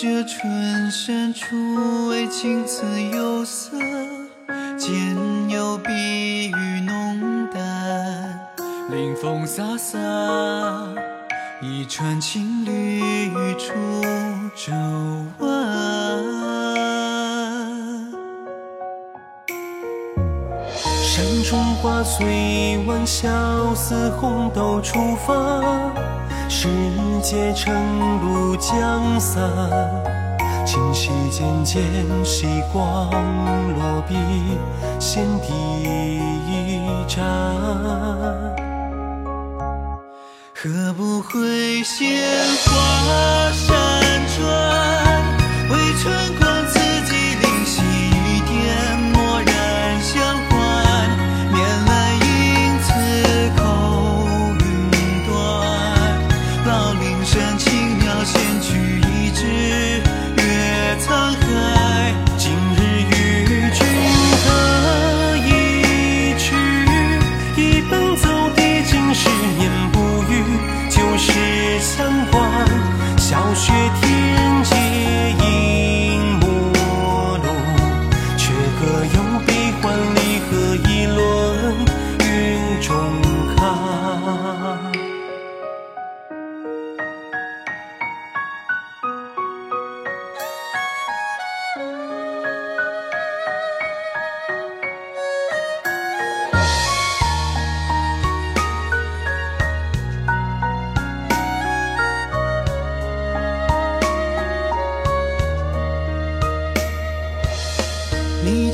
这春深处，为青瓷釉色，兼有碧玉浓淡，临风飒飒，一船青绿出皱纹。山中花虽晚，笑似红豆初放。世界成路将散，清溪渐渐夕光落笔，先第一盏。何不会鲜花山川？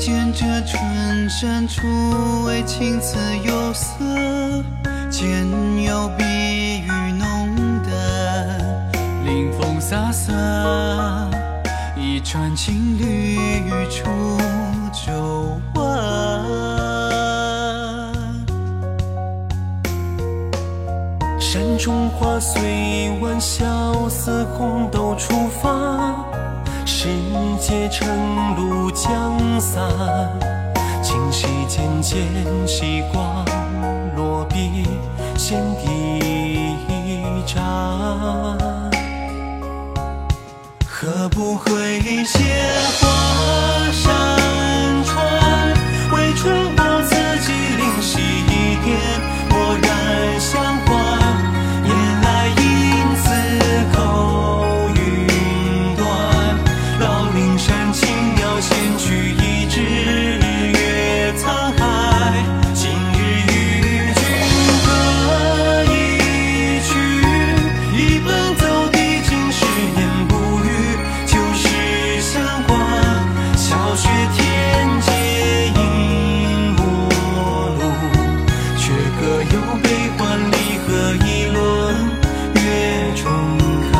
见这春山处，为青瓷釉色，兼有碧玉浓淡，临风飒飒，一船青绿出皱纹。山中花虽晚，笑似红豆初放。世界晨露将散，清溪渐渐夕光落笔，先第一盏。何不会鲜花山川？为春光刺激灵犀一点，欢离合一轮月中看。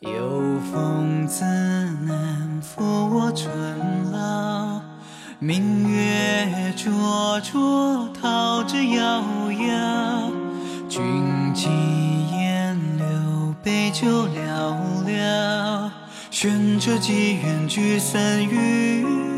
有风自南拂我春老，明月灼灼桃之夭夭。君寄烟柳，杯酒凉愿这机缘聚散于。